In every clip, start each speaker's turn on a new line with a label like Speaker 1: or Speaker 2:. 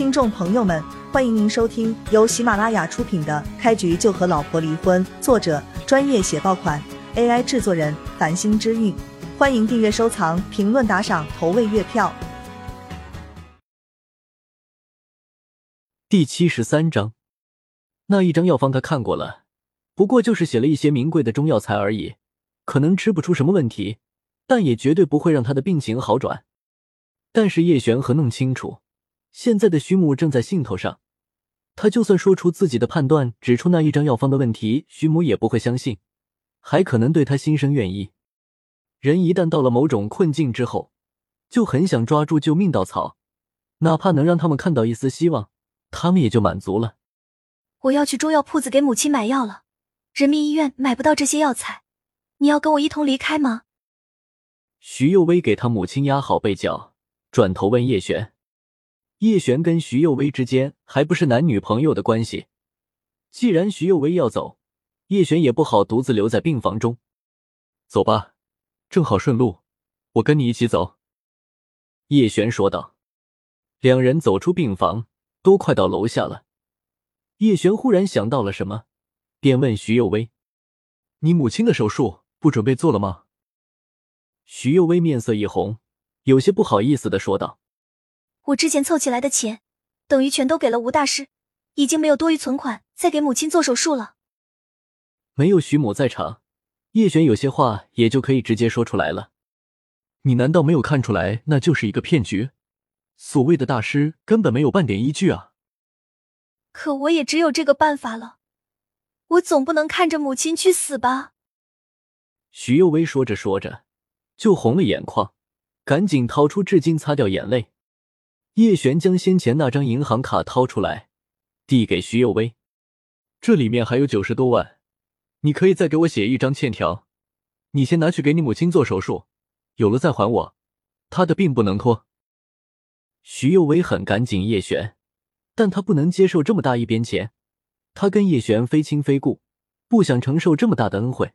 Speaker 1: 听众朋友们，欢迎您收听由喜马拉雅出品的《开局就和老婆离婚》，作者专业写爆款，AI 制作人繁星之韵。欢迎订阅、收藏、评论、打赏、投喂月票。
Speaker 2: 第七十三章，那一张药方他看过了，不过就是写了一些名贵的中药材而已，可能吃不出什么问题，但也绝对不会让他的病情好转。但是叶璇和弄清楚。现在的徐母正在兴头上，他就算说出自己的判断，指出那一张药方的问题，徐母也不会相信，还可能对他心生怨意。人一旦到了某种困境之后，就很想抓住救命稻草，哪怕能让他们看到一丝希望，他们也就满足了。
Speaker 3: 我要去中药铺子给母亲买药了，人民医院买不到这些药材，你要跟我一同离开吗？
Speaker 2: 徐幼薇给他母亲压好被角，转头问叶璇。叶璇跟徐幼薇之间还不是男女朋友的关系，既然徐幼薇要走，叶璇也不好独自留在病房中。走吧，正好顺路，我跟你一起走。”叶璇说道。两人走出病房，都快到楼下了。叶璇忽然想到了什么，便问徐幼薇：“你母亲的手术不准备做了吗？”徐幼薇面色一红，有些不好意思的说道。
Speaker 3: 我之前凑起来的钱，等于全都给了吴大师，已经没有多余存款再给母亲做手术了。
Speaker 2: 没有徐母在场，叶璇有些话也就可以直接说出来了。你难道没有看出来那就是一个骗局？所谓的大师根本没有半点依据啊！
Speaker 3: 可我也只有这个办法了，我总不能看着母亲去死吧？
Speaker 2: 徐幼薇说着说着，就红了眼眶，赶紧掏出纸巾擦掉眼泪。叶璇将先前那张银行卡掏出来，递给徐有为：“这里面还有九十多万，你可以再给我写一张欠条。你先拿去给你母亲做手术，有了再还我。他的病不能拖。”徐有为很赶紧叶璇，但他不能接受这么大一边钱。他跟叶璇非亲非故，不想承受这么大的恩惠。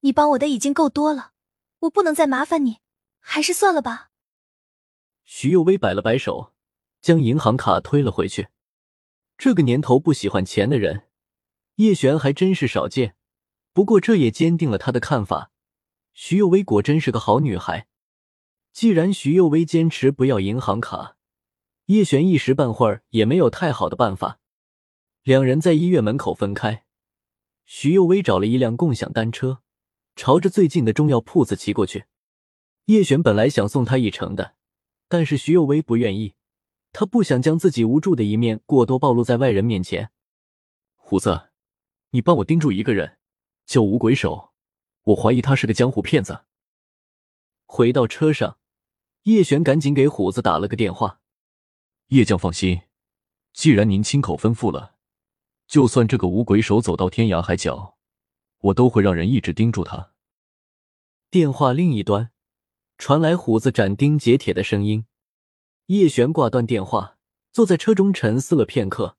Speaker 3: 你帮我的已经够多了，我不能再麻烦你，还是算了吧。
Speaker 2: 徐幼薇摆了摆手，将银行卡推了回去。这个年头不喜欢钱的人，叶璇还真是少见。不过这也坚定了他的看法：徐幼薇果真是个好女孩。既然徐幼薇坚持不要银行卡，叶璇一时半会儿也没有太好的办法。两人在医院门口分开，徐幼薇找了一辆共享单车，朝着最近的中药铺子骑过去。叶璇本来想送他一程的。但是徐幼薇不愿意，他不想将自己无助的一面过多暴露在外人面前。虎子，你帮我盯住一个人，叫五鬼手，我怀疑他是个江湖骗子。回到车上，叶璇赶紧给虎子打了个电话。叶将放心，既然您亲口吩咐了，就算这个五鬼手走到天涯海角，我都会让人一直盯住他。电话另一端。传来虎子斩钉截铁的声音，叶璇挂断电话，坐在车中沉思了片刻，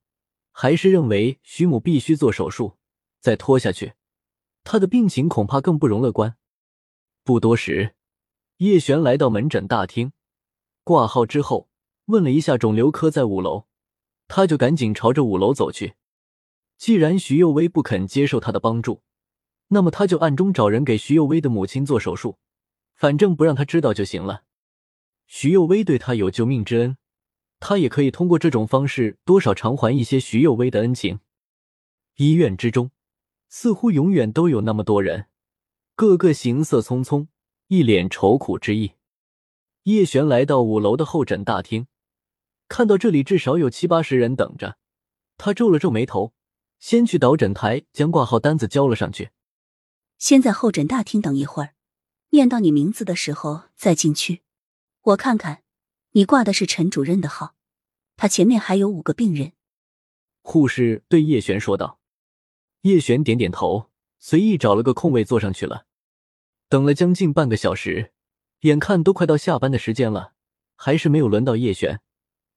Speaker 2: 还是认为徐母必须做手术，再拖下去，他的病情恐怕更不容乐观。不多时，叶璇来到门诊大厅，挂号之后，问了一下肿瘤科在五楼，他就赶紧朝着五楼走去。既然徐幼薇不肯接受他的帮助，那么他就暗中找人给徐幼薇的母亲做手术。反正不让他知道就行了。徐幼薇对他有救命之恩，他也可以通过这种方式多少偿还一些徐幼薇的恩情。医院之中，似乎永远都有那么多人，个个行色匆匆，一脸愁苦之意。叶璇来到五楼的候诊大厅，看到这里至少有七八十人等着，他皱了皱眉头，先去导诊台将挂号单子交了上去。
Speaker 4: 先在候诊大厅等一会儿。念到你名字的时候再进去，我看看，你挂的是陈主任的号，他前面还有五个病人。
Speaker 2: 护士对叶璇说道。叶璇点点头，随意找了个空位坐上去了。等了将近半个小时，眼看都快到下班的时间了，还是没有轮到叶璇。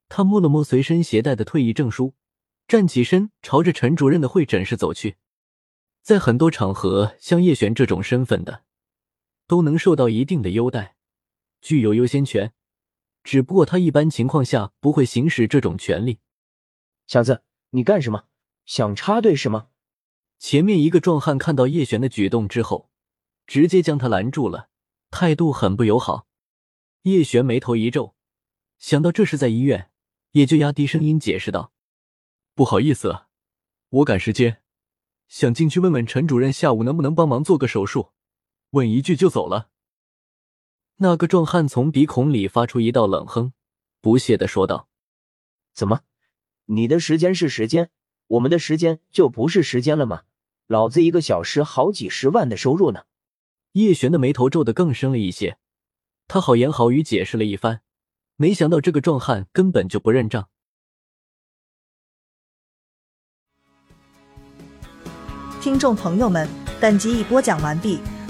Speaker 2: 他摸了摸随身携带的退役证书，站起身，朝着陈主任的会诊室走去。在很多场合，像叶璇这种身份的。都能受到一定的优待，具有优先权。只不过他一般情况下不会行使这种权利。
Speaker 5: 小子，你干什么？想插队是吗？
Speaker 2: 前面一个壮汉看到叶璇的举动之后，直接将他拦住了，态度很不友好。叶璇眉头一皱，想到这是在医院，也就压低声音解释道：“不好意思，我赶时间，想进去问问陈主任下午能不能帮忙做个手术，问一句就走了。”那个壮汉从鼻孔里发出一道冷哼，不屑的说道：“
Speaker 5: 怎么，你的时间是时间，我们的时间就不是时间了吗？老子一个小时好几十万的收入呢！”
Speaker 2: 叶璇的眉头皱得更深了一些，他好言好语解释了一番，没想到这个壮汉根本就不认账。
Speaker 1: 听众朋友们，本集已播讲完毕。